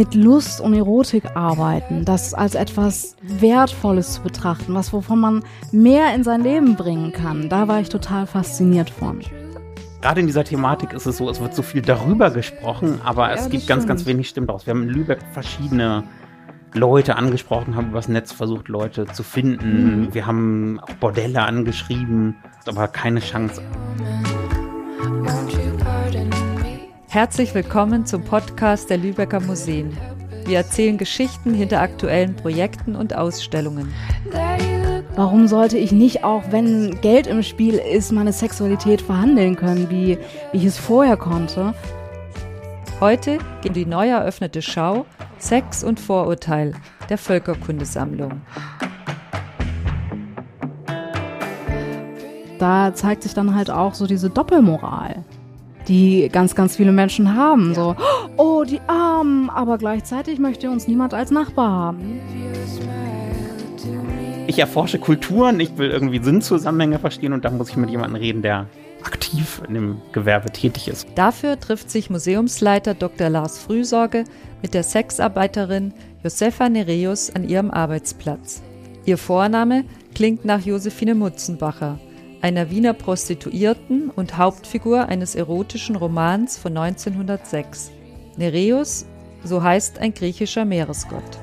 mit Lust und Erotik arbeiten, das als etwas Wertvolles zu betrachten, was wovon man mehr in sein Leben bringen kann. Da war ich total fasziniert von. Gerade in dieser Thematik ist es so, es wird so viel darüber gesprochen, aber ja, es gibt ganz, ganz wenig Stimmen daraus. Wir haben in Lübeck verschiedene Leute angesprochen, haben übers Netz versucht, Leute zu finden. Mhm. Wir haben auch Bordelle angeschrieben, aber keine Chance. Herzlich willkommen zum Podcast der Lübecker Museen. Wir erzählen Geschichten hinter aktuellen Projekten und Ausstellungen. Warum sollte ich nicht, auch wenn Geld im Spiel ist, meine Sexualität verhandeln können, wie, wie ich es vorher konnte? Heute geht die neu eröffnete Schau Sex und Vorurteil der Völkerkundesammlung. Da zeigt sich dann halt auch so diese Doppelmoral die ganz, ganz viele Menschen haben. Ja. So, oh, die Armen, aber gleichzeitig möchte uns niemand als Nachbar haben. Ich erforsche Kulturen, ich will irgendwie Sinnzusammenhänge verstehen und da muss ich mit jemandem reden, der aktiv in dem Gewerbe tätig ist. Dafür trifft sich Museumsleiter Dr. Lars Frühsorge mit der Sexarbeiterin Josefa Nereus an ihrem Arbeitsplatz. Ihr Vorname klingt nach Josephine Mutzenbacher, einer Wiener Prostituierten und Hauptfigur eines erotischen Romans von 1906. Nereus, so heißt ein griechischer Meeresgott.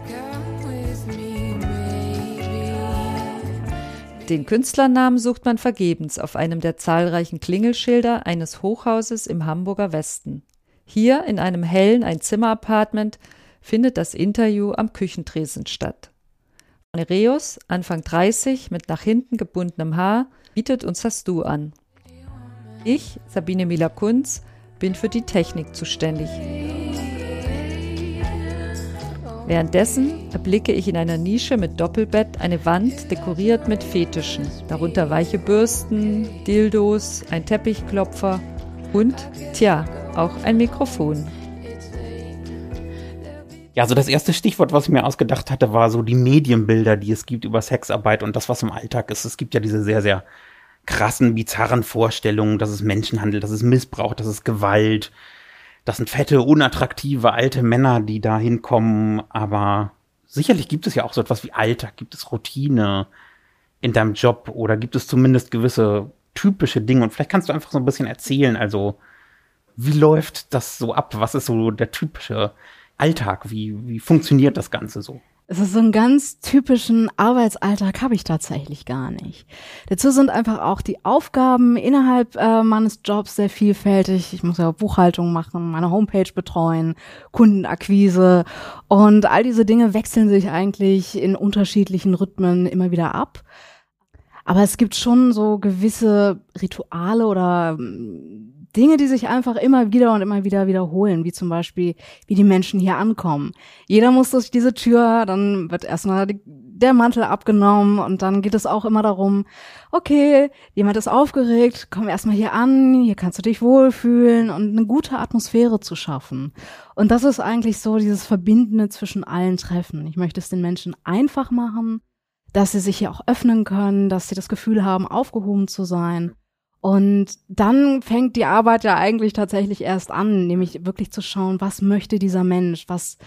Den Künstlernamen sucht man vergebens auf einem der zahlreichen Klingelschilder eines Hochhauses im Hamburger Westen. Hier in einem hellen Einzimmer-Apartment findet das Interview am Küchentresen statt. Nereus, Anfang 30, mit nach hinten gebundenem Haar, bietet uns das Du an. Ich, Sabine Mila-Kunz, bin für die Technik zuständig. Währenddessen erblicke ich in einer Nische mit Doppelbett eine Wand dekoriert mit Fetischen, darunter weiche Bürsten, Dildos, ein Teppichklopfer und, tja, auch ein Mikrofon. Ja, also das erste Stichwort, was ich mir ausgedacht hatte, war so die Medienbilder, die es gibt über Sexarbeit und das, was im Alltag ist. Es gibt ja diese sehr, sehr krassen, bizarren Vorstellungen, dass es Menschenhandel, dass es Missbrauch, dass es Gewalt. Das sind fette, unattraktive alte Männer, die da hinkommen. Aber sicherlich gibt es ja auch so etwas wie Alltag, gibt es Routine in deinem Job oder gibt es zumindest gewisse typische Dinge. Und vielleicht kannst du einfach so ein bisschen erzählen, also wie läuft das so ab? Was ist so der typische Alltag? Wie, wie funktioniert das Ganze so? Es ist so einen ganz typischen Arbeitsalltag habe ich tatsächlich gar nicht. Dazu sind einfach auch die Aufgaben innerhalb äh, meines Jobs sehr vielfältig. Ich muss ja Buchhaltung machen, meine Homepage betreuen, Kundenakquise und all diese Dinge wechseln sich eigentlich in unterschiedlichen Rhythmen immer wieder ab. Aber es gibt schon so gewisse Rituale oder Dinge, die sich einfach immer wieder und immer wieder wiederholen, wie zum Beispiel, wie die Menschen hier ankommen. Jeder muss durch diese Tür, dann wird erstmal der Mantel abgenommen und dann geht es auch immer darum, okay, jemand ist aufgeregt, komm erstmal hier an, hier kannst du dich wohlfühlen und eine gute Atmosphäre zu schaffen. Und das ist eigentlich so dieses Verbindende zwischen allen Treffen. Ich möchte es den Menschen einfach machen, dass sie sich hier auch öffnen können, dass sie das Gefühl haben, aufgehoben zu sein und dann fängt die Arbeit ja eigentlich tatsächlich erst an, nämlich wirklich zu schauen, was möchte dieser Mensch, was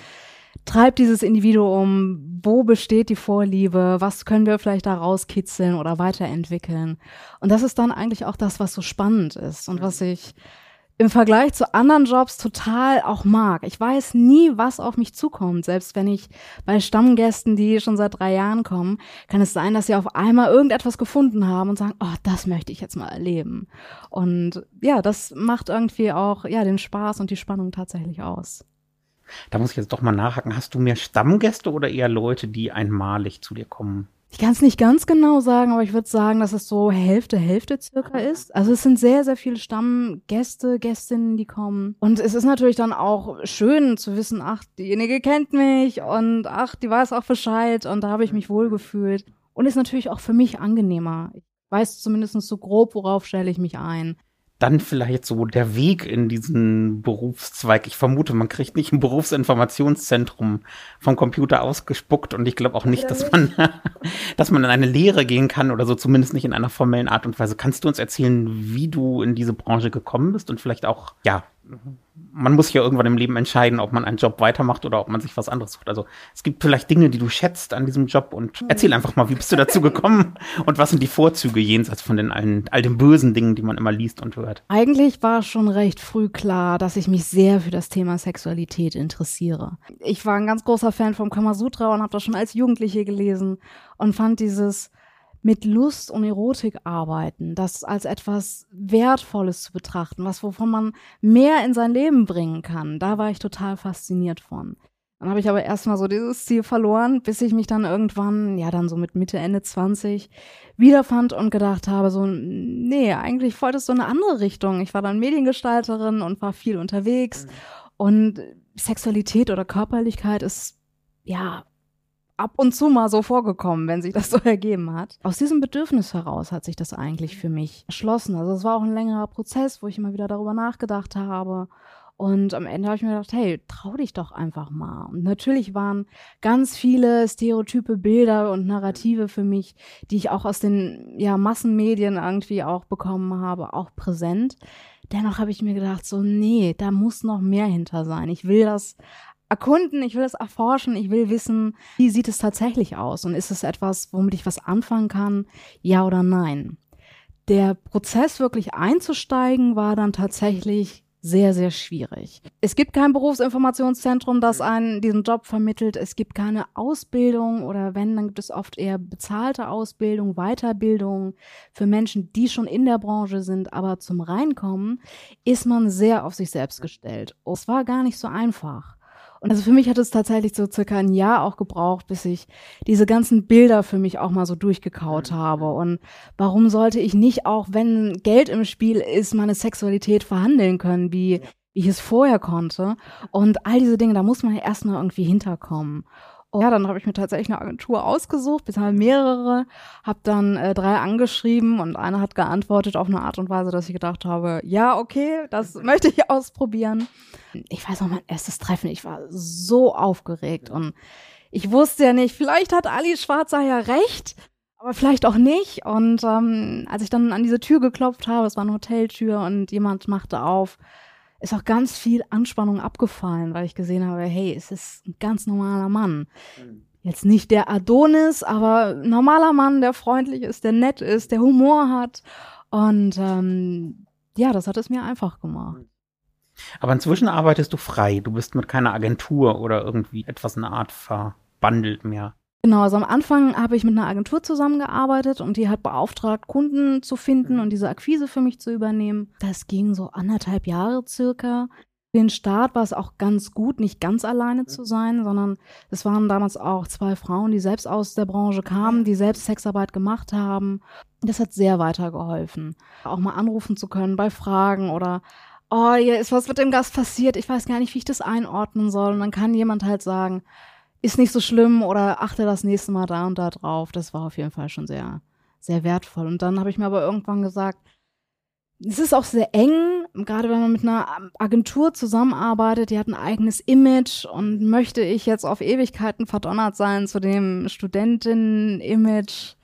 treibt dieses Individuum, wo besteht die Vorliebe, was können wir vielleicht da rauskitzeln oder weiterentwickeln. Und das ist dann eigentlich auch das, was so spannend ist und was ich im Vergleich zu anderen Jobs total auch mag. Ich weiß nie, was auf mich zukommt. Selbst wenn ich bei Stammgästen, die schon seit drei Jahren kommen, kann es sein, dass sie auf einmal irgendetwas gefunden haben und sagen, oh, das möchte ich jetzt mal erleben. Und ja, das macht irgendwie auch, ja, den Spaß und die Spannung tatsächlich aus. Da muss ich jetzt doch mal nachhaken. Hast du mehr Stammgäste oder eher Leute, die einmalig zu dir kommen? Ich kann es nicht ganz genau sagen, aber ich würde sagen, dass es so Hälfte, Hälfte circa ist. Also es sind sehr, sehr viele Stammgäste, Gästinnen, die kommen. Und es ist natürlich dann auch schön zu wissen, ach, diejenige kennt mich und ach, die weiß auch Bescheid und da habe ich mich wohlgefühlt. Und ist natürlich auch für mich angenehmer. Ich weiß zumindest so grob, worauf stelle ich mich ein dann vielleicht so der Weg in diesen Berufszweig. Ich vermute, man kriegt nicht ein Berufsinformationszentrum vom Computer ausgespuckt und ich glaube auch nicht, dass man, dass man in eine Lehre gehen kann oder so, zumindest nicht in einer formellen Art und Weise. Kannst du uns erzählen, wie du in diese Branche gekommen bist und vielleicht auch, ja, man muss ja irgendwann im Leben entscheiden, ob man einen Job weitermacht oder ob man sich was anderes sucht. Also es gibt vielleicht Dinge, die du schätzt an diesem Job und erzähl einfach mal, wie bist du dazu gekommen und was sind die Vorzüge jenseits von den allen, all den bösen Dingen, die man immer liest und hört? Eigentlich war schon recht früh klar, dass ich mich sehr für das Thema Sexualität interessiere. Ich war ein ganz großer Fan vom Kamasutra und habe das schon als Jugendliche gelesen und fand dieses mit Lust und Erotik arbeiten, das als etwas Wertvolles zu betrachten, was wovon man mehr in sein Leben bringen kann. Da war ich total fasziniert von. Dann habe ich aber erstmal so dieses Ziel verloren, bis ich mich dann irgendwann, ja dann so mit Mitte, Ende 20, wiederfand und gedacht habe, so, nee, eigentlich wollte es so eine andere Richtung. Ich war dann Mediengestalterin und war viel unterwegs. Mhm. Und Sexualität oder Körperlichkeit ist, ja, ab und zu mal so vorgekommen, wenn sich das so ergeben hat. Aus diesem Bedürfnis heraus hat sich das eigentlich für mich erschlossen. Also es war auch ein längerer Prozess, wo ich immer wieder darüber nachgedacht habe. Und am Ende habe ich mir gedacht, hey, trau dich doch einfach mal. Und natürlich waren ganz viele stereotype Bilder und Narrative für mich, die ich auch aus den ja, Massenmedien irgendwie auch bekommen habe, auch präsent. Dennoch habe ich mir gedacht, so, nee, da muss noch mehr hinter sein. Ich will das erkunden, ich will es erforschen, ich will wissen, wie sieht es tatsächlich aus und ist es etwas, womit ich was anfangen kann, ja oder nein. Der Prozess wirklich einzusteigen war dann tatsächlich sehr, sehr schwierig. Es gibt kein Berufsinformationszentrum, das einen diesen Job vermittelt. Es gibt keine Ausbildung oder wenn, dann gibt es oft eher bezahlte Ausbildung, Weiterbildung für Menschen, die schon in der Branche sind. Aber zum Reinkommen ist man sehr auf sich selbst gestellt. Es war gar nicht so einfach. Und also für mich hat es tatsächlich so circa ein Jahr auch gebraucht, bis ich diese ganzen Bilder für mich auch mal so durchgekaut mhm. habe. Und warum sollte ich nicht auch, wenn Geld im Spiel ist, meine Sexualität verhandeln können, wie, wie ich es vorher konnte? Und all diese Dinge, da muss man ja erstmal irgendwie hinterkommen. Ja, dann habe ich mir tatsächlich eine Agentur ausgesucht, bisher mehrere, habe dann äh, drei angeschrieben und eine hat geantwortet auf eine Art und Weise, dass ich gedacht habe, ja, okay, das möchte ich ausprobieren. Ich weiß noch, mein erstes Treffen, ich war so aufgeregt und ich wusste ja nicht, vielleicht hat Ali Schwarzer ja recht, aber vielleicht auch nicht. Und ähm, als ich dann an diese Tür geklopft habe, es war eine Hoteltür und jemand machte auf, ist auch ganz viel Anspannung abgefallen, weil ich gesehen habe, hey, es ist ein ganz normaler Mann. Mhm. Jetzt nicht der Adonis, aber normaler Mann, der freundlich ist, der nett ist, der Humor hat. Und ähm, ja, das hat es mir einfach gemacht. Aber inzwischen arbeitest du frei. Du bist mit keiner Agentur oder irgendwie etwas in der Art verbandelt mehr. Genau, also am Anfang habe ich mit einer Agentur zusammengearbeitet und die hat beauftragt, Kunden zu finden und diese Akquise für mich zu übernehmen. Das ging so anderthalb Jahre circa. Für den Start war es auch ganz gut, nicht ganz alleine zu sein, sondern es waren damals auch zwei Frauen, die selbst aus der Branche kamen, die selbst Sexarbeit gemacht haben. Das hat sehr weitergeholfen. Auch mal anrufen zu können bei Fragen oder oh, hier ist was mit dem Gast passiert, ich weiß gar nicht, wie ich das einordnen soll. Und dann kann jemand halt sagen, ist nicht so schlimm oder achte das nächste Mal da und da drauf. Das war auf jeden Fall schon sehr, sehr wertvoll. Und dann habe ich mir aber irgendwann gesagt, es ist auch sehr eng, gerade wenn man mit einer Agentur zusammenarbeitet, die hat ein eigenes Image und möchte ich jetzt auf Ewigkeiten verdonnert sein zu dem Studentinnen-Image.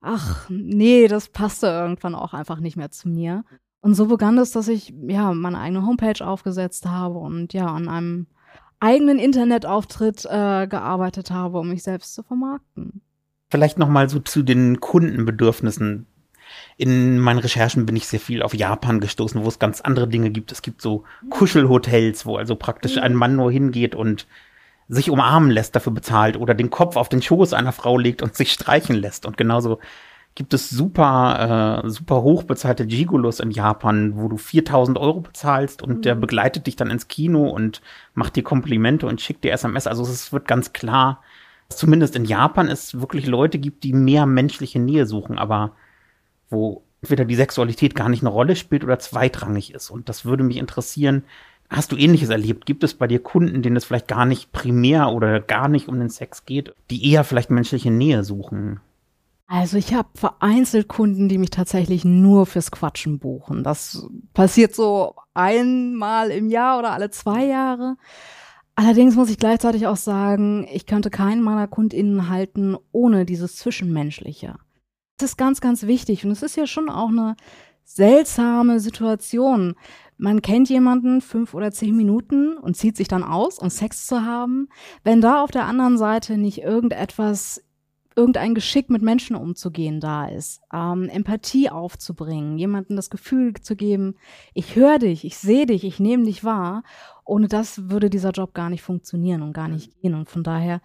Ach, nee, das passte irgendwann auch einfach nicht mehr zu mir. Und so begann es, dass ich ja meine eigene Homepage aufgesetzt habe und ja an einem eigenen Internetauftritt äh, gearbeitet habe, um mich selbst zu vermarkten. Vielleicht noch mal so zu den Kundenbedürfnissen. In meinen Recherchen bin ich sehr viel auf Japan gestoßen, wo es ganz andere Dinge gibt. Es gibt so Kuschelhotels, wo also praktisch ein Mann nur hingeht und sich umarmen lässt, dafür bezahlt oder den Kopf auf den Schoß einer Frau legt und sich streichen lässt. Und genauso gibt es super, äh, super hochbezahlte Gigolos in Japan, wo du 4000 Euro bezahlst und mhm. der begleitet dich dann ins Kino und macht dir Komplimente und schickt dir SMS. Also es wird ganz klar, dass zumindest in Japan es wirklich Leute gibt, die mehr menschliche Nähe suchen, aber wo entweder die Sexualität gar nicht eine Rolle spielt oder zweitrangig ist. Und das würde mich interessieren. Hast du ähnliches erlebt? Gibt es bei dir Kunden, denen es vielleicht gar nicht primär oder gar nicht um den Sex geht, die eher vielleicht menschliche Nähe suchen? Also ich habe vereinzelt Kunden, die mich tatsächlich nur fürs Quatschen buchen. Das passiert so einmal im Jahr oder alle zwei Jahre. Allerdings muss ich gleichzeitig auch sagen, ich könnte keinen meiner KundInnen halten ohne dieses Zwischenmenschliche. Das ist ganz, ganz wichtig. Und es ist ja schon auch eine seltsame Situation, man kennt jemanden fünf oder zehn Minuten und zieht sich dann aus, um Sex zu haben. Wenn da auf der anderen Seite nicht irgendetwas irgendein Geschick mit Menschen umzugehen da ist, ähm, Empathie aufzubringen, jemandem das Gefühl zu geben, ich höre dich, ich sehe dich, ich nehme dich wahr. Ohne das würde dieser Job gar nicht funktionieren und gar nicht gehen. Und von daher,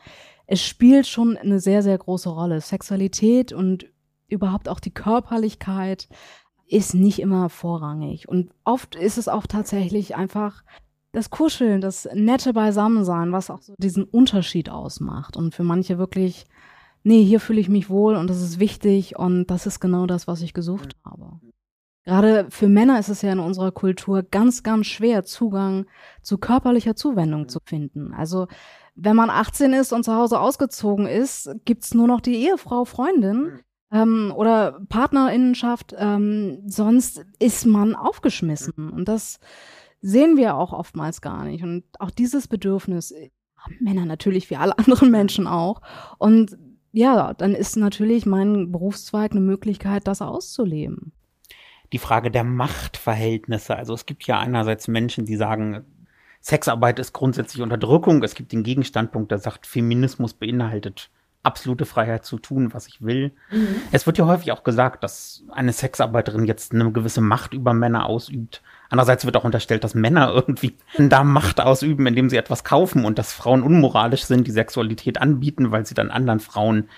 es spielt schon eine sehr, sehr große Rolle. Sexualität und überhaupt auch die Körperlichkeit ist nicht immer vorrangig. Und oft ist es auch tatsächlich einfach das Kuscheln, das nette Beisammensein, was auch so diesen Unterschied ausmacht. Und für manche wirklich, nee, hier fühle ich mich wohl und das ist wichtig und das ist genau das, was ich gesucht habe. Gerade für Männer ist es ja in unserer Kultur ganz, ganz schwer, Zugang zu körperlicher Zuwendung zu finden. Also wenn man 18 ist und zu Hause ausgezogen ist, gibt's nur noch die Ehefrau, Freundin, ähm, oder Partnerinnenschaft, ähm, sonst ist man aufgeschmissen. Und das sehen wir auch oftmals gar nicht. Und auch dieses Bedürfnis haben Männer natürlich wie alle anderen Menschen auch. Und ja, dann ist natürlich mein Berufszweig eine Möglichkeit, das auszuleben. Die Frage der Machtverhältnisse. Also es gibt ja einerseits Menschen, die sagen, Sexarbeit ist grundsätzlich Unterdrückung. Es gibt den Gegenstandpunkt, der sagt, Feminismus beinhaltet absolute Freiheit zu tun, was ich will. Mhm. Es wird ja häufig auch gesagt, dass eine Sexarbeiterin jetzt eine gewisse Macht über Männer ausübt. Andererseits wird auch unterstellt, dass Männer irgendwie da Macht ausüben, indem sie etwas kaufen und dass Frauen unmoralisch sind, die Sexualität anbieten, weil sie dann anderen Frauen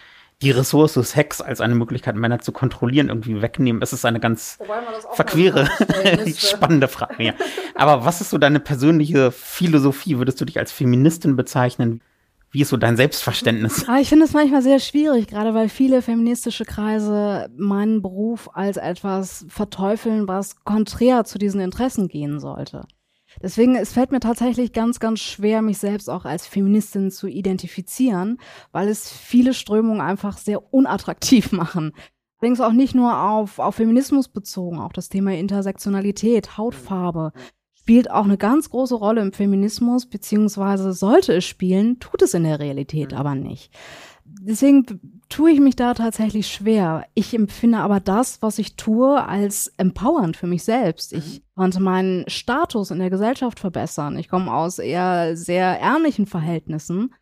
die Ressource Sex als eine Möglichkeit, Männer zu kontrollieren, irgendwie wegnehmen. Es ist eine ganz verquere, spannende Frage. Ja. Aber was ist so deine persönliche Philosophie? Würdest du dich als Feministin bezeichnen? Wie ist so dein Selbstverständnis? Ah, ich finde es manchmal sehr schwierig, gerade weil viele feministische Kreise meinen Beruf als etwas verteufeln, was konträr zu diesen Interessen gehen sollte. Deswegen, es fällt mir tatsächlich ganz, ganz schwer, mich selbst auch als Feministin zu identifizieren, weil es viele Strömungen einfach sehr unattraktiv machen. Allerdings auch nicht nur auf, auf Feminismus bezogen, auch das Thema Intersektionalität, Hautfarbe, spielt auch eine ganz große Rolle im Feminismus, beziehungsweise sollte es spielen, tut es in der Realität mhm. aber nicht. Deswegen tue ich mich da tatsächlich schwer. Ich empfinde aber das, was ich tue, als empowernd für mich selbst. Ich mhm. konnte meinen Status in der Gesellschaft verbessern. Ich komme aus eher sehr ärmlichen Verhältnissen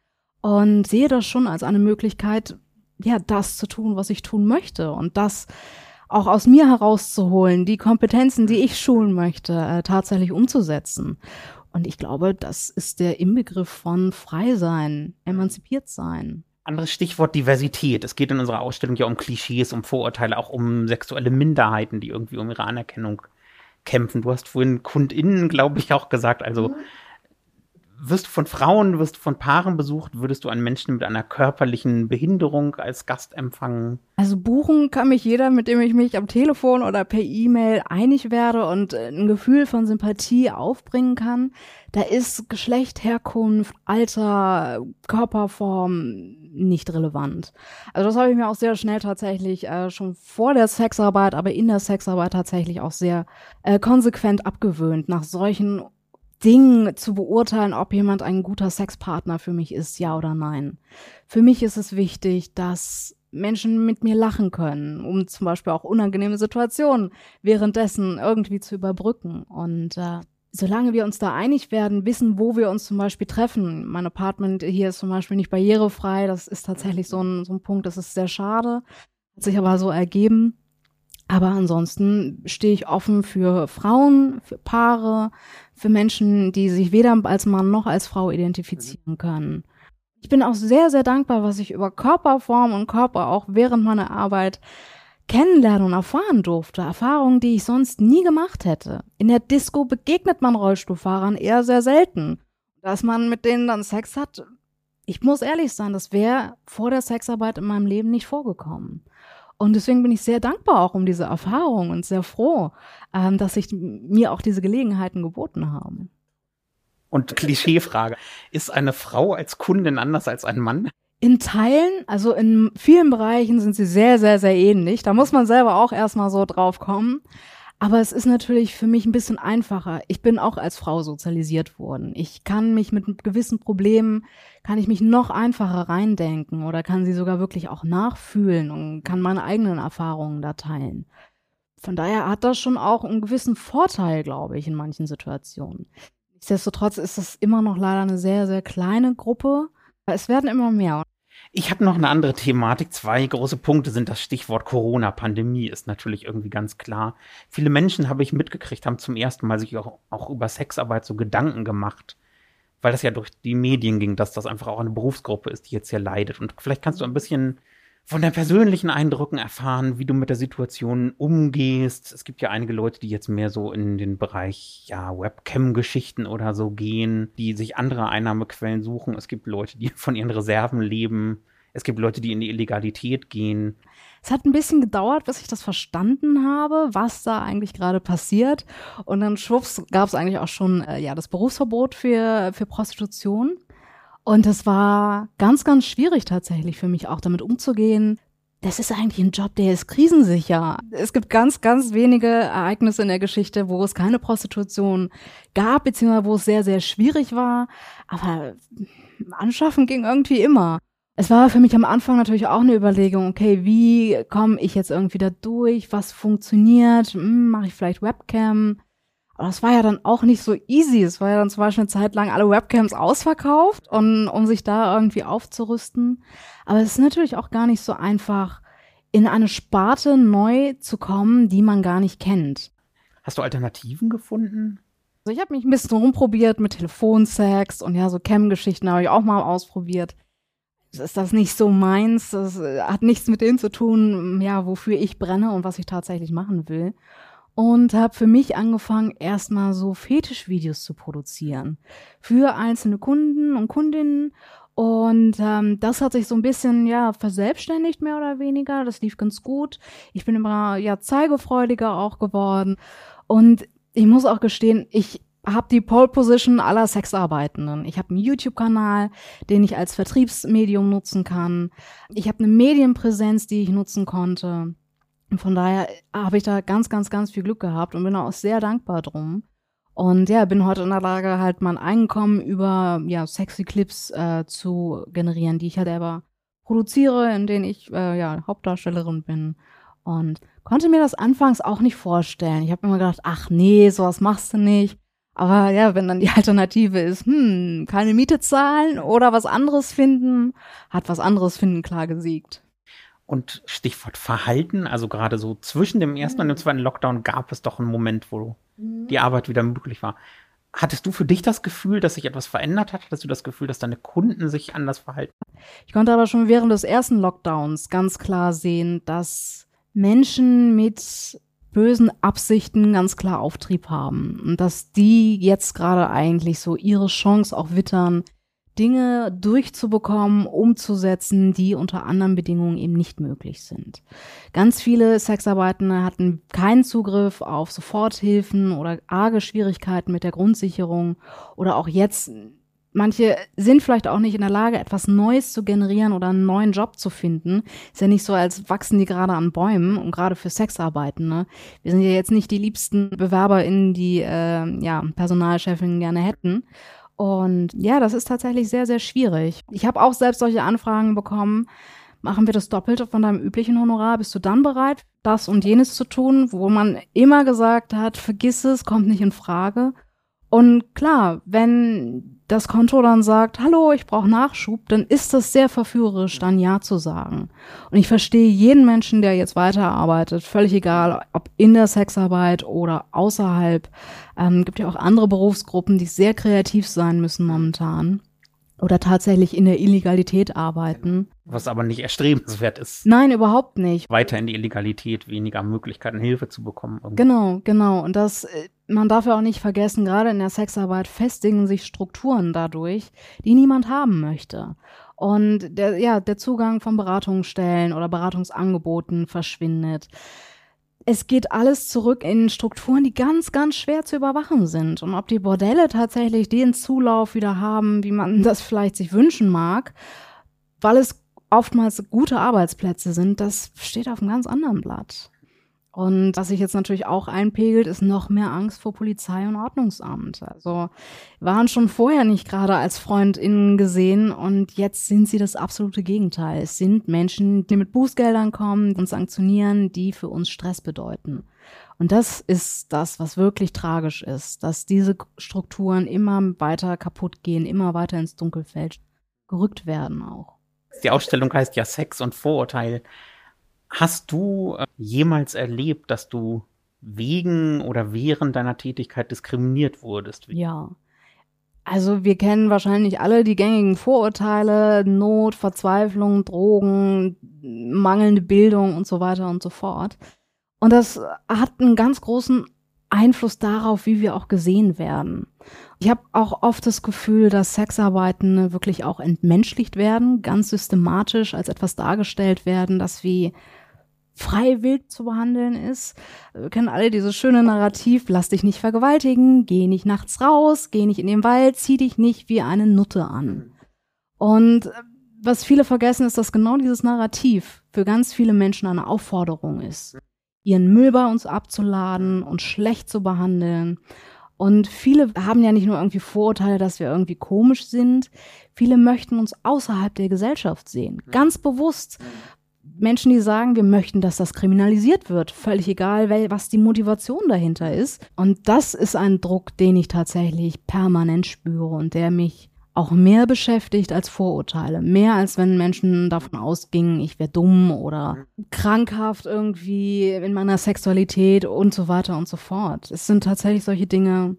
und sehe das schon als eine Möglichkeit, ja, das zu tun, was ich tun möchte und das auch aus mir herauszuholen, die Kompetenzen, die ich schulen möchte, äh, tatsächlich umzusetzen. Und ich glaube, das ist der Inbegriff von frei sein, emanzipiert sein. Anderes Stichwort Diversität. Es geht in unserer Ausstellung ja um Klischees, um Vorurteile, auch um sexuelle Minderheiten, die irgendwie um ihre Anerkennung kämpfen. Du hast vorhin KundInnen, glaube ich, auch gesagt. Also mhm wirst du von Frauen, wirst du von Paaren besucht, würdest du einen Menschen mit einer körperlichen Behinderung als Gast empfangen? Also buchen kann mich jeder, mit dem ich mich am Telefon oder per E-Mail einig werde und äh, ein Gefühl von Sympathie aufbringen kann. Da ist Geschlecht, Herkunft, Alter, Körperform nicht relevant. Also das habe ich mir auch sehr schnell tatsächlich äh, schon vor der Sexarbeit, aber in der Sexarbeit tatsächlich auch sehr äh, konsequent abgewöhnt, nach solchen Ding zu beurteilen, ob jemand ein guter Sexpartner für mich ist, ja oder nein. Für mich ist es wichtig, dass Menschen mit mir lachen können, um zum Beispiel auch unangenehme Situationen währenddessen irgendwie zu überbrücken. Und äh, solange wir uns da einig werden, wissen, wo wir uns zum Beispiel treffen. Mein Apartment hier ist zum Beispiel nicht barrierefrei. Das ist tatsächlich so ein, so ein Punkt, das ist sehr schade. Hat sich aber so ergeben. Aber ansonsten stehe ich offen für Frauen, für Paare, für Menschen, die sich weder als Mann noch als Frau identifizieren können. Ich bin auch sehr, sehr dankbar, was ich über Körperform und Körper auch während meiner Arbeit kennenlernen und erfahren durfte. Erfahrungen, die ich sonst nie gemacht hätte. In der Disco begegnet man Rollstuhlfahrern eher sehr selten. Dass man mit denen dann Sex hat, ich muss ehrlich sein, das wäre vor der Sexarbeit in meinem Leben nicht vorgekommen. Und deswegen bin ich sehr dankbar auch um diese Erfahrung und sehr froh, ähm, dass sich mir auch diese Gelegenheiten geboten haben. Und Klischeefrage. Ist eine Frau als Kundin anders als ein Mann? In Teilen, also in vielen Bereichen sind sie sehr, sehr, sehr ähnlich. Da muss man selber auch erstmal so drauf kommen. Aber es ist natürlich für mich ein bisschen einfacher. Ich bin auch als Frau sozialisiert worden. Ich kann mich mit gewissen Problemen, kann ich mich noch einfacher reindenken oder kann sie sogar wirklich auch nachfühlen und kann meine eigenen Erfahrungen da teilen. Von daher hat das schon auch einen gewissen Vorteil, glaube ich, in manchen Situationen. Nichtsdestotrotz ist es immer noch leider eine sehr, sehr kleine Gruppe. Es werden immer mehr. Ich habe noch eine andere Thematik. Zwei große Punkte sind das Stichwort Corona. Pandemie ist natürlich irgendwie ganz klar. Viele Menschen, habe ich mitgekriegt, haben zum ersten Mal sich auch, auch über Sexarbeit so Gedanken gemacht. Weil das ja durch die Medien ging, dass das einfach auch eine Berufsgruppe ist, die jetzt hier leidet. Und vielleicht kannst du ein bisschen von deinen persönlichen Eindrücken erfahren, wie du mit der Situation umgehst. Es gibt ja einige Leute, die jetzt mehr so in den Bereich ja, Webcam-Geschichten oder so gehen, die sich andere Einnahmequellen suchen. Es gibt Leute, die von ihren Reserven leben. Es gibt Leute, die in die Illegalität gehen. Es hat ein bisschen gedauert, bis ich das verstanden habe, was da eigentlich gerade passiert. Und dann schwupps gab es eigentlich auch schon äh, ja das Berufsverbot für, für Prostitution. Und es war ganz, ganz schwierig tatsächlich für mich auch damit umzugehen. Das ist eigentlich ein Job, der ist krisensicher. Es gibt ganz, ganz wenige Ereignisse in der Geschichte, wo es keine Prostitution gab, beziehungsweise wo es sehr, sehr schwierig war. Aber anschaffen ging irgendwie immer. Es war für mich am Anfang natürlich auch eine Überlegung, okay, wie komme ich jetzt irgendwie da durch? Was funktioniert? Hm, Mache ich vielleicht Webcam? Aber das war ja dann auch nicht so easy. Es war ja dann zum Beispiel eine Zeit lang alle Webcams ausverkauft, und, um sich da irgendwie aufzurüsten. Aber es ist natürlich auch gar nicht so einfach, in eine Sparte neu zu kommen, die man gar nicht kennt. Hast du Alternativen gefunden? Also ich habe mich ein bisschen rumprobiert mit Telefonsex und ja, so Cam-Geschichten habe ich auch mal ausprobiert. Ist das nicht so meins? Das hat nichts mit dem zu tun, ja, wofür ich brenne und was ich tatsächlich machen will und habe für mich angefangen, erstmal so Fetischvideos zu produzieren für einzelne Kunden und Kundinnen. Und ähm, das hat sich so ein bisschen ja verselbstständigt mehr oder weniger. Das lief ganz gut. Ich bin immer ja zeigefreudiger auch geworden. Und ich muss auch gestehen, ich habe die Pole Position aller Sexarbeitenden. Ich habe einen YouTube-Kanal, den ich als Vertriebsmedium nutzen kann. Ich habe eine Medienpräsenz, die ich nutzen konnte. Und von daher habe ich da ganz, ganz, ganz viel Glück gehabt und bin auch sehr dankbar drum. Und ja, bin heute in der Lage, halt mein Einkommen über ja, sexy Clips äh, zu generieren, die ich halt selber produziere, in denen ich äh, ja, Hauptdarstellerin bin. Und konnte mir das anfangs auch nicht vorstellen. Ich habe immer gedacht, ach nee, sowas machst du nicht. Aber ja, wenn dann die Alternative ist, hm, keine Miete zahlen oder was anderes finden, hat was anderes finden klar gesiegt. Und Stichwort Verhalten, also gerade so zwischen dem ersten mhm. und dem mhm. zweiten Lockdown gab es doch einen Moment, wo mhm. die Arbeit wieder möglich war. Hattest du für dich das Gefühl, dass sich etwas verändert hat? Hattest du das Gefühl, dass deine Kunden sich anders verhalten? Ich konnte aber schon während des ersten Lockdowns ganz klar sehen, dass Menschen mit bösen Absichten ganz klar Auftrieb haben und dass die jetzt gerade eigentlich so ihre Chance auch wittern, Dinge durchzubekommen, umzusetzen, die unter anderen Bedingungen eben nicht möglich sind. Ganz viele Sexarbeitende hatten keinen Zugriff auf Soforthilfen oder arge Schwierigkeiten mit der Grundsicherung oder auch jetzt Manche sind vielleicht auch nicht in der Lage, etwas Neues zu generieren oder einen neuen Job zu finden. Ist ja nicht so, als wachsen die gerade an Bäumen und gerade für Sexarbeiten. Ne? Wir sind ja jetzt nicht die liebsten BewerberInnen, die äh, ja Personalchefin gerne hätten. Und ja, das ist tatsächlich sehr, sehr schwierig. Ich habe auch selbst solche Anfragen bekommen. Machen wir das Doppelte von deinem üblichen Honorar? Bist du dann bereit, das und jenes zu tun, wo man immer gesagt hat, vergiss es, kommt nicht in Frage. Und klar, wenn das Konto dann sagt, hallo, ich brauche Nachschub, dann ist das sehr verführerisch, dann Ja zu sagen. Und ich verstehe jeden Menschen, der jetzt weiterarbeitet, völlig egal, ob in der Sexarbeit oder außerhalb. Ähm, gibt ja auch andere Berufsgruppen, die sehr kreativ sein müssen momentan oder tatsächlich in der Illegalität arbeiten. Was aber nicht erstrebenswert ist. Nein, überhaupt nicht. Weiter in die Illegalität, weniger Möglichkeiten, Hilfe zu bekommen. Irgendwie. Genau, genau. Und das, äh, man darf ja auch nicht vergessen, gerade in der Sexarbeit festigen sich Strukturen dadurch, die niemand haben möchte. Und der, ja, der Zugang von Beratungsstellen oder Beratungsangeboten verschwindet es geht alles zurück in Strukturen, die ganz, ganz schwer zu überwachen sind. Und ob die Bordelle tatsächlich den Zulauf wieder haben, wie man das vielleicht sich wünschen mag, weil es oftmals gute Arbeitsplätze sind, das steht auf einem ganz anderen Blatt. Und was sich jetzt natürlich auch einpegelt, ist noch mehr Angst vor Polizei und Ordnungsamt. Also waren schon vorher nicht gerade als FreundInnen gesehen und jetzt sind sie das absolute Gegenteil. Es sind Menschen, die mit Bußgeldern kommen und sanktionieren, die für uns Stress bedeuten. Und das ist das, was wirklich tragisch ist, dass diese Strukturen immer weiter kaputt gehen, immer weiter ins Dunkelfeld gerückt werden auch. Die Ausstellung heißt ja Sex und Vorurteil. Hast du jemals erlebt, dass du wegen oder während deiner Tätigkeit diskriminiert wurdest? Ja. Also wir kennen wahrscheinlich alle die gängigen Vorurteile, Not, Verzweiflung, Drogen, mangelnde Bildung und so weiter und so fort. Und das hat einen ganz großen Einfluss darauf, wie wir auch gesehen werden. Ich habe auch oft das Gefühl, dass Sexarbeiten wirklich auch entmenschlicht werden, ganz systematisch als etwas dargestellt werden, das wie frei wild zu behandeln ist. Wir kennen alle dieses schöne Narrativ, lass dich nicht vergewaltigen, geh nicht nachts raus, geh nicht in den Wald, zieh dich nicht wie eine Nutte an. Und äh, was viele vergessen, ist, dass genau dieses Narrativ für ganz viele Menschen eine Aufforderung ist, ihren Müll bei uns abzuladen und schlecht zu behandeln. Und viele haben ja nicht nur irgendwie Vorurteile, dass wir irgendwie komisch sind. Viele möchten uns außerhalb der Gesellschaft sehen. Ganz bewusst, Menschen, die sagen, wir möchten, dass das kriminalisiert wird, völlig egal, was die Motivation dahinter ist. Und das ist ein Druck, den ich tatsächlich permanent spüre und der mich auch mehr beschäftigt als Vorurteile. Mehr als wenn Menschen davon ausgingen, ich wäre dumm oder krankhaft irgendwie in meiner Sexualität und so weiter und so fort. Es sind tatsächlich solche Dinge,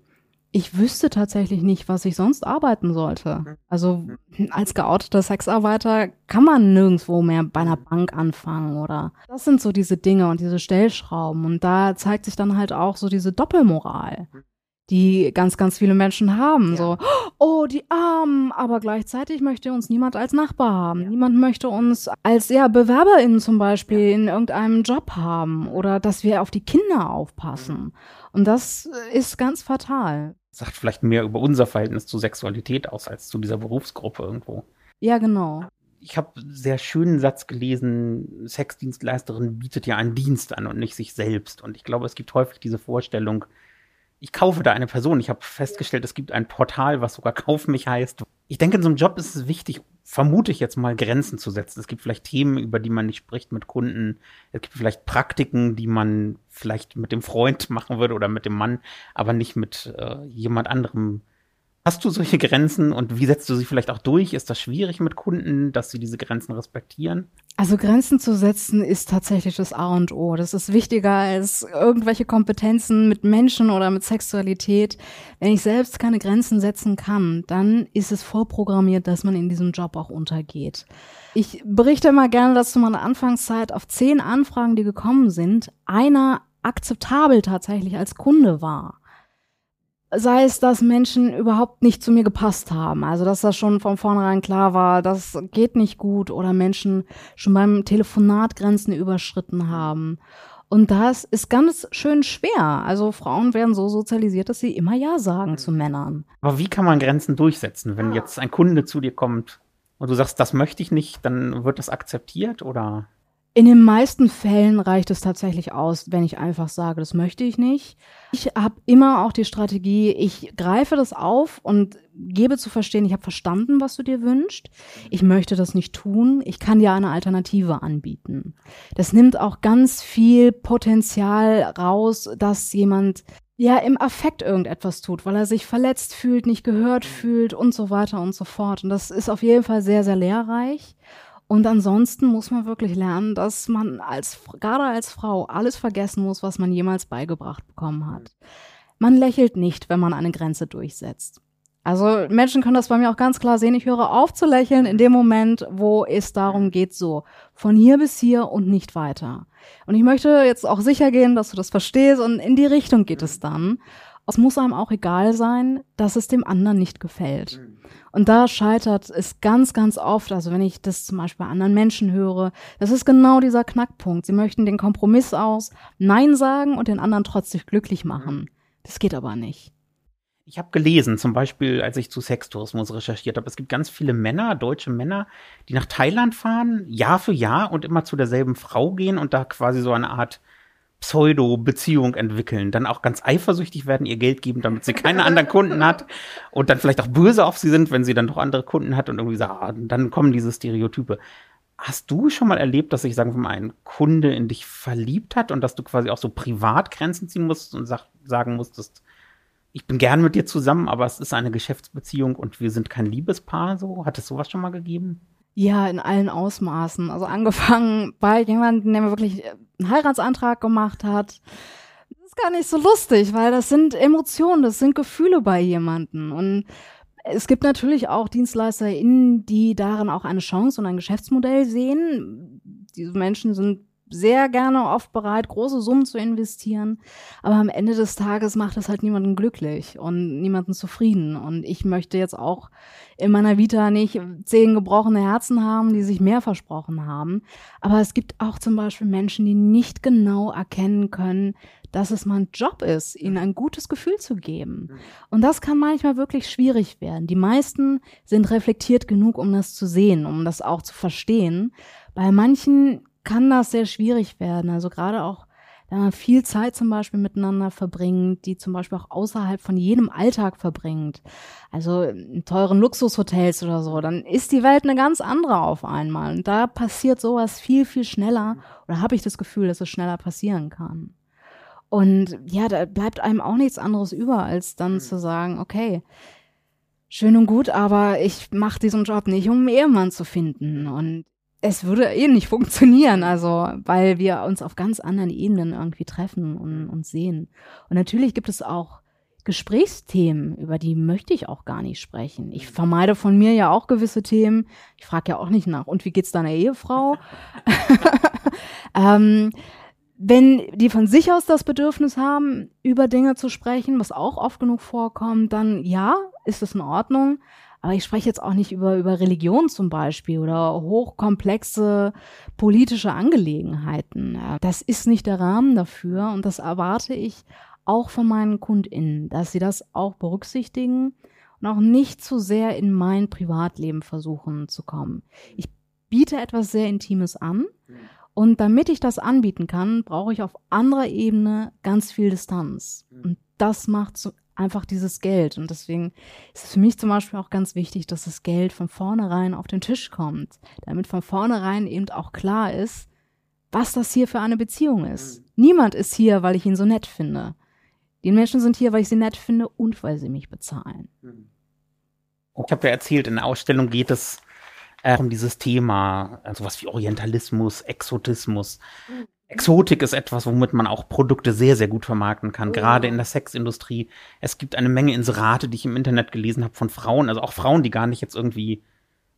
ich wüsste tatsächlich nicht, was ich sonst arbeiten sollte. Mhm. Also als geouteter Sexarbeiter kann man nirgendwo mehr bei einer Bank anfangen oder das sind so diese Dinge und diese Stellschrauben und da zeigt sich dann halt auch so diese Doppelmoral, mhm. Die ganz, ganz viele Menschen haben. Ja. So, oh, die Armen, aber gleichzeitig möchte uns niemand als Nachbar haben. Ja. Niemand möchte uns als ja, BewerberInnen zum Beispiel ja. in irgendeinem Job haben oder dass wir auf die Kinder aufpassen. Mhm. Und das ist ganz fatal sagt vielleicht mehr über unser Verhältnis zu Sexualität aus als zu dieser Berufsgruppe irgendwo. Ja, genau. Ich habe einen sehr schönen Satz gelesen, Sexdienstleisterin bietet ja einen Dienst an und nicht sich selbst. Und ich glaube, es gibt häufig diese Vorstellung, ich kaufe da eine Person. Ich habe festgestellt, es gibt ein Portal, was sogar Kauf mich heißt. Ich denke, in so einem Job ist es wichtig, vermute ich jetzt mal, Grenzen zu setzen. Es gibt vielleicht Themen, über die man nicht spricht mit Kunden. Es gibt vielleicht Praktiken, die man vielleicht mit dem Freund machen würde oder mit dem Mann, aber nicht mit äh, jemand anderem Hast du solche Grenzen und wie setzt du sie vielleicht auch durch? Ist das schwierig mit Kunden, dass sie diese Grenzen respektieren? Also Grenzen zu setzen ist tatsächlich das A und O. Das ist wichtiger als irgendwelche Kompetenzen mit Menschen oder mit Sexualität. Wenn ich selbst keine Grenzen setzen kann, dann ist es vorprogrammiert, dass man in diesem Job auch untergeht. Ich berichte immer gerne, dass zu meiner Anfangszeit auf zehn Anfragen, die gekommen sind, einer akzeptabel tatsächlich als Kunde war sei es, dass Menschen überhaupt nicht zu mir gepasst haben. Also, dass das schon von vornherein klar war, das geht nicht gut oder Menschen schon beim Telefonat Grenzen überschritten haben. Und das ist ganz schön schwer. Also Frauen werden so sozialisiert, dass sie immer Ja sagen zu Männern. Aber wie kann man Grenzen durchsetzen, wenn jetzt ein Kunde zu dir kommt und du sagst, das möchte ich nicht, dann wird das akzeptiert oder? In den meisten Fällen reicht es tatsächlich aus, wenn ich einfach sage, das möchte ich nicht. Ich habe immer auch die Strategie, ich greife das auf und gebe zu verstehen, ich habe verstanden, was du dir wünschst. Ich möchte das nicht tun. Ich kann dir eine Alternative anbieten. Das nimmt auch ganz viel Potenzial raus, dass jemand ja im Affekt irgendetwas tut, weil er sich verletzt fühlt, nicht gehört fühlt und so weiter und so fort. Und das ist auf jeden Fall sehr, sehr lehrreich. Und ansonsten muss man wirklich lernen, dass man als, gerade als Frau alles vergessen muss, was man jemals beigebracht bekommen hat. Man lächelt nicht, wenn man eine Grenze durchsetzt. Also Menschen können das bei mir auch ganz klar sehen. Ich höre auf zu lächeln in dem Moment, wo es darum geht, so von hier bis hier und nicht weiter. Und ich möchte jetzt auch sicher gehen, dass du das verstehst und in die Richtung geht es dann es muss einem auch egal sein, dass es dem anderen nicht gefällt. Und da scheitert es ganz, ganz oft. Also wenn ich das zum Beispiel bei anderen Menschen höre, das ist genau dieser Knackpunkt. Sie möchten den Kompromiss aus, Nein sagen und den anderen trotzdem glücklich machen. Das geht aber nicht. Ich habe gelesen, zum Beispiel, als ich zu Sextourismus recherchiert habe, es gibt ganz viele Männer, deutsche Männer, die nach Thailand fahren, Jahr für Jahr und immer zu derselben Frau gehen und da quasi so eine Art Pseudo-Beziehung entwickeln, dann auch ganz eifersüchtig werden, ihr Geld geben, damit sie keine anderen Kunden hat und dann vielleicht auch böse auf sie sind, wenn sie dann doch andere Kunden hat und irgendwie sagen, ah, dann kommen diese Stereotype. Hast du schon mal erlebt, dass sich, sagen wir mal, ein Kunde in dich verliebt hat und dass du quasi auch so privat Grenzen ziehen musstest und sag, sagen musstest, ich bin gern mit dir zusammen, aber es ist eine Geschäftsbeziehung und wir sind kein Liebespaar, so? Hat es sowas schon mal gegeben? Ja, in allen Ausmaßen. Also angefangen bei jemandem, der mir wirklich einen Heiratsantrag gemacht hat. Das ist gar nicht so lustig, weil das sind Emotionen, das sind Gefühle bei jemandem. Und es gibt natürlich auch DienstleisterInnen, die darin auch eine Chance und ein Geschäftsmodell sehen. Diese Menschen sind sehr gerne oft bereit, große Summen zu investieren. Aber am Ende des Tages macht es halt niemanden glücklich und niemanden zufrieden. Und ich möchte jetzt auch in meiner Vita nicht zehn gebrochene Herzen haben, die sich mehr versprochen haben. Aber es gibt auch zum Beispiel Menschen, die nicht genau erkennen können, dass es mein Job ist, ihnen ein gutes Gefühl zu geben. Und das kann manchmal wirklich schwierig werden. Die meisten sind reflektiert genug, um das zu sehen, um das auch zu verstehen. Bei manchen kann das sehr schwierig werden. Also gerade auch, wenn man viel Zeit zum Beispiel miteinander verbringt, die zum Beispiel auch außerhalb von jedem Alltag verbringt, also in teuren Luxushotels oder so, dann ist die Welt eine ganz andere auf einmal. Und da passiert sowas viel, viel schneller oder habe ich das Gefühl, dass es schneller passieren kann. Und ja, da bleibt einem auch nichts anderes über, als dann mhm. zu sagen, okay, schön und gut, aber ich mache diesen Job nicht, um einen Ehemann zu finden. Und es würde eh nicht funktionieren, also weil wir uns auf ganz anderen Ebenen irgendwie treffen und uns sehen. Und natürlich gibt es auch Gesprächsthemen, über die möchte ich auch gar nicht sprechen. Ich vermeide von mir ja auch gewisse Themen. Ich frage ja auch nicht nach, und wie geht's deiner Ehefrau? ähm, wenn die von sich aus das Bedürfnis haben, über Dinge zu sprechen, was auch oft genug vorkommt, dann ja, ist es in Ordnung. Aber ich spreche jetzt auch nicht über, über Religion zum Beispiel oder hochkomplexe politische Angelegenheiten. Das ist nicht der Rahmen dafür und das erwarte ich auch von meinen KundInnen, dass sie das auch berücksichtigen und auch nicht zu sehr in mein Privatleben versuchen zu kommen. Ich biete etwas sehr Intimes an und damit ich das anbieten kann, brauche ich auf anderer Ebene ganz viel Distanz. Und das macht so einfach dieses Geld. Und deswegen ist es für mich zum Beispiel auch ganz wichtig, dass das Geld von vornherein auf den Tisch kommt, damit von vornherein eben auch klar ist, was das hier für eine Beziehung ist. Mhm. Niemand ist hier, weil ich ihn so nett finde. Die Menschen sind hier, weil ich sie nett finde und weil sie mich bezahlen. Mhm. Ich habe ja erzählt, in der Ausstellung geht es äh, um dieses Thema, also was wie Orientalismus, Exotismus. Mhm. Exotik ist etwas, womit man auch Produkte sehr, sehr gut vermarkten kann, gerade in der Sexindustrie. Es gibt eine Menge Inserate, die ich im Internet gelesen habe von Frauen, also auch Frauen, die gar nicht jetzt irgendwie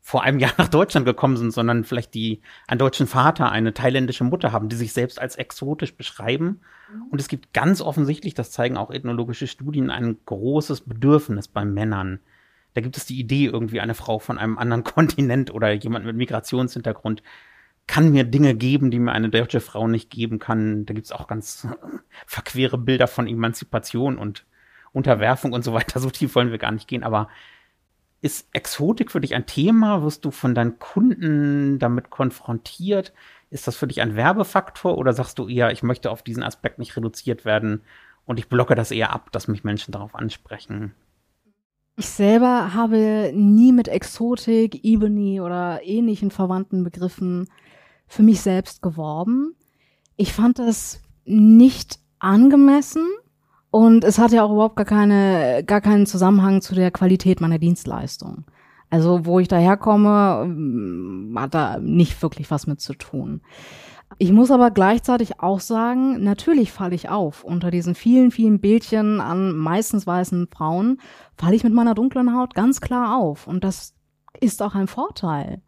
vor einem Jahr nach Deutschland gekommen sind, sondern vielleicht die einen deutschen Vater, eine thailändische Mutter haben, die sich selbst als exotisch beschreiben. Mhm. Und es gibt ganz offensichtlich, das zeigen auch ethnologische Studien, ein großes Bedürfnis bei Männern. Da gibt es die Idee, irgendwie eine Frau von einem anderen Kontinent oder jemand mit Migrationshintergrund kann mir Dinge geben, die mir eine deutsche Frau nicht geben kann. Da gibt's auch ganz verquere Bilder von Emanzipation und Unterwerfung und so weiter. So tief wollen wir gar nicht gehen. Aber ist Exotik für dich ein Thema? Wirst du von deinen Kunden damit konfrontiert? Ist das für dich ein Werbefaktor oder sagst du eher, ich möchte auf diesen Aspekt nicht reduziert werden und ich blocke das eher ab, dass mich Menschen darauf ansprechen? Ich selber habe nie mit Exotik, Ebony oder ähnlichen verwandten Begriffen für mich selbst geworben. Ich fand das nicht angemessen und es hat ja auch überhaupt gar keine, gar keinen Zusammenhang zu der Qualität meiner Dienstleistung. Also wo ich daherkomme, mm, hat da nicht wirklich was mit zu tun. Ich muss aber gleichzeitig auch sagen, natürlich falle ich auf. Unter diesen vielen, vielen Bildchen an meistens weißen Frauen falle ich mit meiner dunklen Haut ganz klar auf. Und das ist auch ein Vorteil.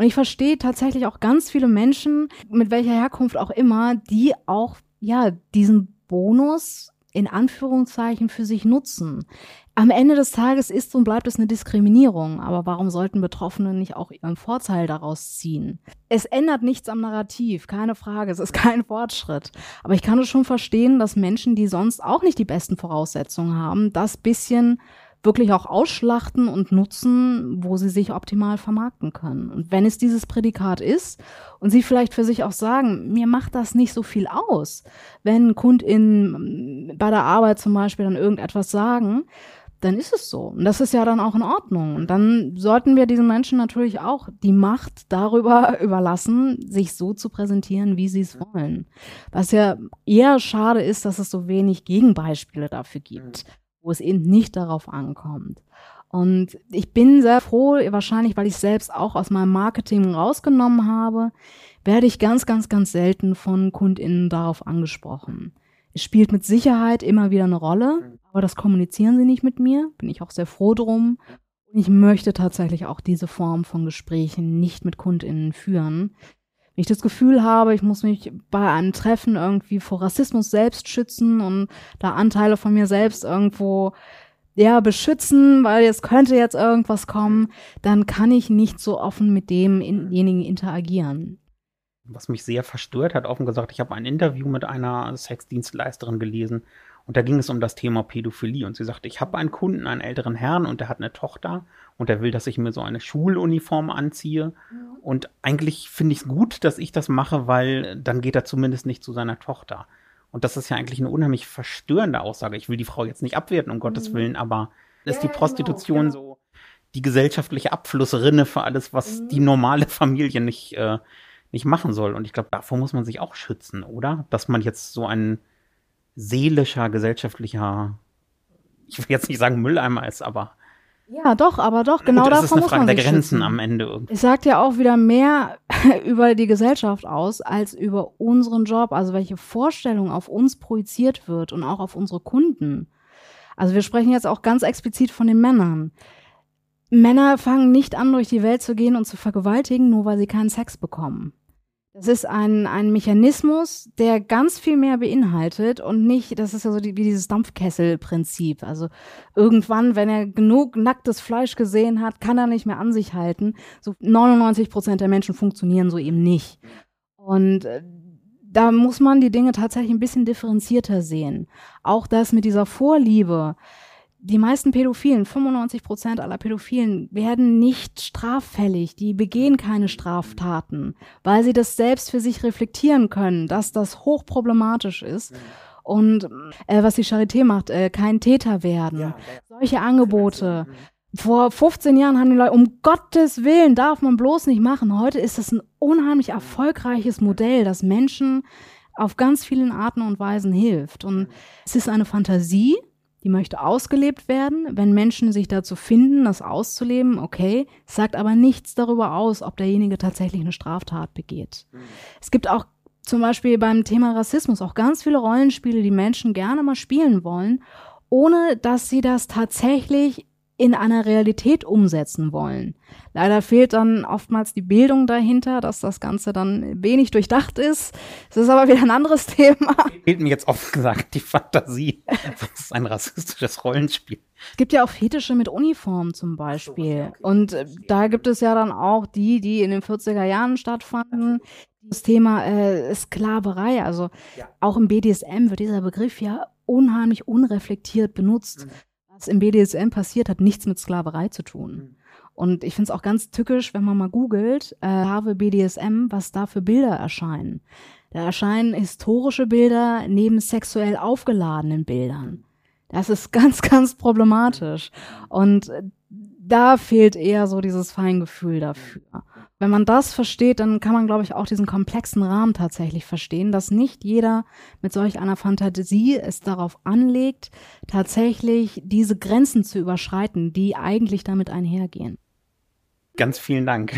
Und ich verstehe tatsächlich auch ganz viele Menschen, mit welcher Herkunft auch immer, die auch, ja, diesen Bonus in Anführungszeichen für sich nutzen. Am Ende des Tages ist und bleibt es eine Diskriminierung, aber warum sollten Betroffene nicht auch ihren Vorteil daraus ziehen? Es ändert nichts am Narrativ, keine Frage, es ist kein Fortschritt. Aber ich kann es schon verstehen, dass Menschen, die sonst auch nicht die besten Voraussetzungen haben, das bisschen wirklich auch ausschlachten und nutzen, wo sie sich optimal vermarkten können. Und wenn es dieses Prädikat ist und sie vielleicht für sich auch sagen, mir macht das nicht so viel aus, wenn KundInnen bei der Arbeit zum Beispiel dann irgendetwas sagen, dann ist es so. Und das ist ja dann auch in Ordnung. Und dann sollten wir diesen Menschen natürlich auch die Macht darüber überlassen, sich so zu präsentieren, wie sie es wollen. Was ja eher schade ist, dass es so wenig Gegenbeispiele dafür gibt, wo es eben nicht darauf ankommt. Und ich bin sehr froh, wahrscheinlich, weil ich selbst auch aus meinem Marketing rausgenommen habe, werde ich ganz, ganz, ganz selten von KundInnen darauf angesprochen. Es spielt mit Sicherheit immer wieder eine Rolle, aber das kommunizieren sie nicht mit mir. Bin ich auch sehr froh drum. Und ich möchte tatsächlich auch diese Form von Gesprächen nicht mit KundInnen führen. Wenn ich das Gefühl habe, ich muss mich bei einem Treffen irgendwie vor Rassismus selbst schützen und da Anteile von mir selbst irgendwo ja, beschützen, weil es könnte jetzt irgendwas kommen, dann kann ich nicht so offen mit demjenigen interagieren. Was mich sehr verstört hat, offen gesagt, ich habe ein Interview mit einer Sexdienstleisterin gelesen und da ging es um das Thema Pädophilie und sie sagte, ich habe einen Kunden, einen älteren Herrn und der hat eine Tochter und der will, dass ich mir so eine Schuluniform anziehe und eigentlich finde ich es gut, dass ich das mache, weil dann geht er zumindest nicht zu seiner Tochter. Und das ist ja eigentlich eine unheimlich verstörende Aussage. Ich will die Frau jetzt nicht abwerten, um mhm. Gottes Willen, aber ist ja, die genau, Prostitution genau, so die gesellschaftliche Abflussrinne für alles, was mhm. die normale Familie nicht äh, nicht machen soll. Und ich glaube, davor muss man sich auch schützen, oder? Dass man jetzt so ein seelischer, gesellschaftlicher, ich will jetzt nicht sagen Mülleimer ist, aber ja, doch, aber doch, genau Gut, das ist eine Frage der Grenzen schützen. am Ende. Irgendwie. Es sagt ja auch wieder mehr über die Gesellschaft aus, als über unseren Job, also welche Vorstellung auf uns projiziert wird und auch auf unsere Kunden. Also wir sprechen jetzt auch ganz explizit von den Männern. Männer fangen nicht an, durch die Welt zu gehen und zu vergewaltigen, nur weil sie keinen Sex bekommen. Das ist ein, ein Mechanismus, der ganz viel mehr beinhaltet und nicht, das ist ja so die, wie dieses Dampfkesselprinzip. Also irgendwann, wenn er genug nacktes Fleisch gesehen hat, kann er nicht mehr an sich halten. So 99 Prozent der Menschen funktionieren so eben nicht. Und äh, da muss man die Dinge tatsächlich ein bisschen differenzierter sehen. Auch das mit dieser Vorliebe die meisten Pädophilen, 95 Prozent aller Pädophilen, werden nicht straffällig. Die begehen keine Straftaten, weil sie das selbst für sich reflektieren können, dass das hochproblematisch ist. Und äh, was die Charité macht, äh, kein Täter werden. Ja, Solche Angebote. Vor 15 Jahren haben die Leute, um Gottes Willen, darf man bloß nicht machen. Heute ist es ein unheimlich erfolgreiches Modell, das Menschen auf ganz vielen Arten und Weisen hilft. Und es ist eine Fantasie, die möchte ausgelebt werden. Wenn Menschen sich dazu finden, das auszuleben, okay, sagt aber nichts darüber aus, ob derjenige tatsächlich eine Straftat begeht. Mhm. Es gibt auch zum Beispiel beim Thema Rassismus auch ganz viele Rollenspiele, die Menschen gerne mal spielen wollen, ohne dass sie das tatsächlich in einer Realität umsetzen wollen. Leider fehlt dann oftmals die Bildung dahinter, dass das Ganze dann wenig durchdacht ist. Es ist aber wieder ein anderes Thema. Fehlt mir jetzt offen gesagt die Fantasie. Das ist ein rassistisches Rollenspiel. Es gibt ja auch Fetische mit Uniform zum Beispiel. Und äh, da gibt es ja dann auch die, die in den 40er Jahren stattfanden. Das Thema äh, Sklaverei, also auch im BDSM wird dieser Begriff ja unheimlich unreflektiert benutzt. Mhm was im BDSM passiert, hat nichts mit Sklaverei zu tun. Mhm. Und ich finde es auch ganz tückisch, wenn man mal googelt, äh, habe BDSM, was da für Bilder erscheinen. Da erscheinen historische Bilder neben sexuell aufgeladenen Bildern. Das ist ganz, ganz problematisch. Und da fehlt eher so dieses Feingefühl dafür. Wenn man das versteht, dann kann man, glaube ich, auch diesen komplexen Rahmen tatsächlich verstehen, dass nicht jeder mit solch einer Fantasie es darauf anlegt, tatsächlich diese Grenzen zu überschreiten, die eigentlich damit einhergehen. Ganz vielen Dank.